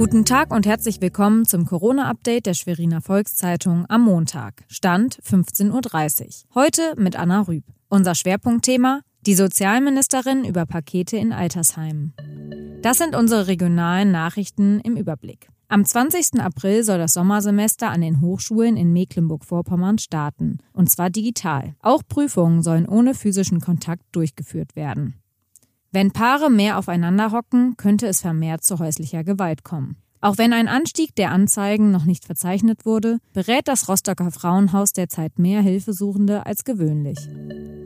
Guten Tag und herzlich willkommen zum Corona-Update der Schweriner Volkszeitung am Montag. Stand 15.30 Uhr. Heute mit Anna Rüb. Unser Schwerpunktthema die Sozialministerin über Pakete in Altersheimen. Das sind unsere regionalen Nachrichten im Überblick. Am 20. April soll das Sommersemester an den Hochschulen in Mecklenburg-Vorpommern starten, und zwar digital. Auch Prüfungen sollen ohne physischen Kontakt durchgeführt werden. Wenn Paare mehr aufeinander hocken, könnte es vermehrt zu häuslicher Gewalt kommen. Auch wenn ein Anstieg der Anzeigen noch nicht verzeichnet wurde, berät das Rostocker Frauenhaus derzeit mehr Hilfesuchende als gewöhnlich.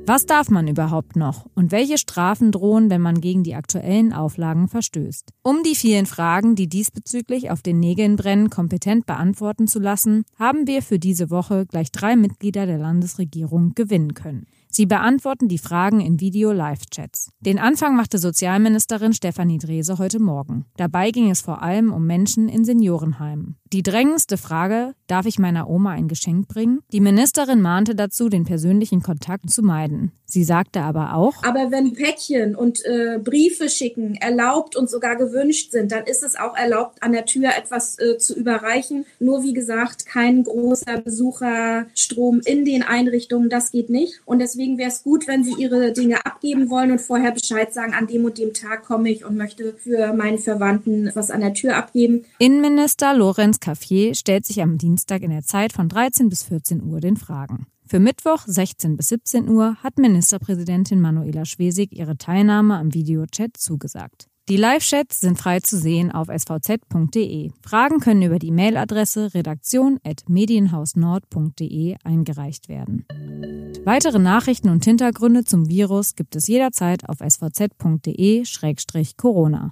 Was darf man überhaupt noch und welche Strafen drohen, wenn man gegen die aktuellen Auflagen verstößt? Um die vielen Fragen, die diesbezüglich auf den Nägeln brennen, kompetent beantworten zu lassen, haben wir für diese Woche gleich drei Mitglieder der Landesregierung gewinnen können. Sie beantworten die Fragen in Video-Live-Chats. Den Anfang machte Sozialministerin Stefanie Drese heute Morgen. Dabei ging es vor allem um Menschen in Seniorenheimen. Die drängendste Frage, darf ich meiner Oma ein Geschenk bringen? Die Ministerin mahnte dazu, den persönlichen Kontakt zu meiden. Sie sagte aber auch, aber wenn Päckchen und äh, Briefe schicken erlaubt und sogar gewünscht sind, dann ist es auch erlaubt, an der Tür etwas äh, zu überreichen. Nur wie gesagt, kein großer Besucherstrom in den Einrichtungen, das geht nicht. Und deswegen wäre es gut, wenn Sie Ihre Dinge abgeben wollen und vorher Bescheid sagen, an dem und dem Tag komme ich und möchte für meinen Verwandten was an der Tür abgeben. Innenminister Lorenz Caffier stellt sich am Dienstag in der Zeit von 13 bis 14 Uhr den Fragen. Für Mittwoch 16 bis 17 Uhr hat Ministerpräsidentin Manuela Schwesig ihre Teilnahme am Videochat zugesagt. Die Live-Chats sind frei zu sehen auf svz.de. Fragen können über die Mailadresse redaktion.medienhausnord.de eingereicht werden. Weitere Nachrichten und Hintergründe zum Virus gibt es jederzeit auf svz.de-corona.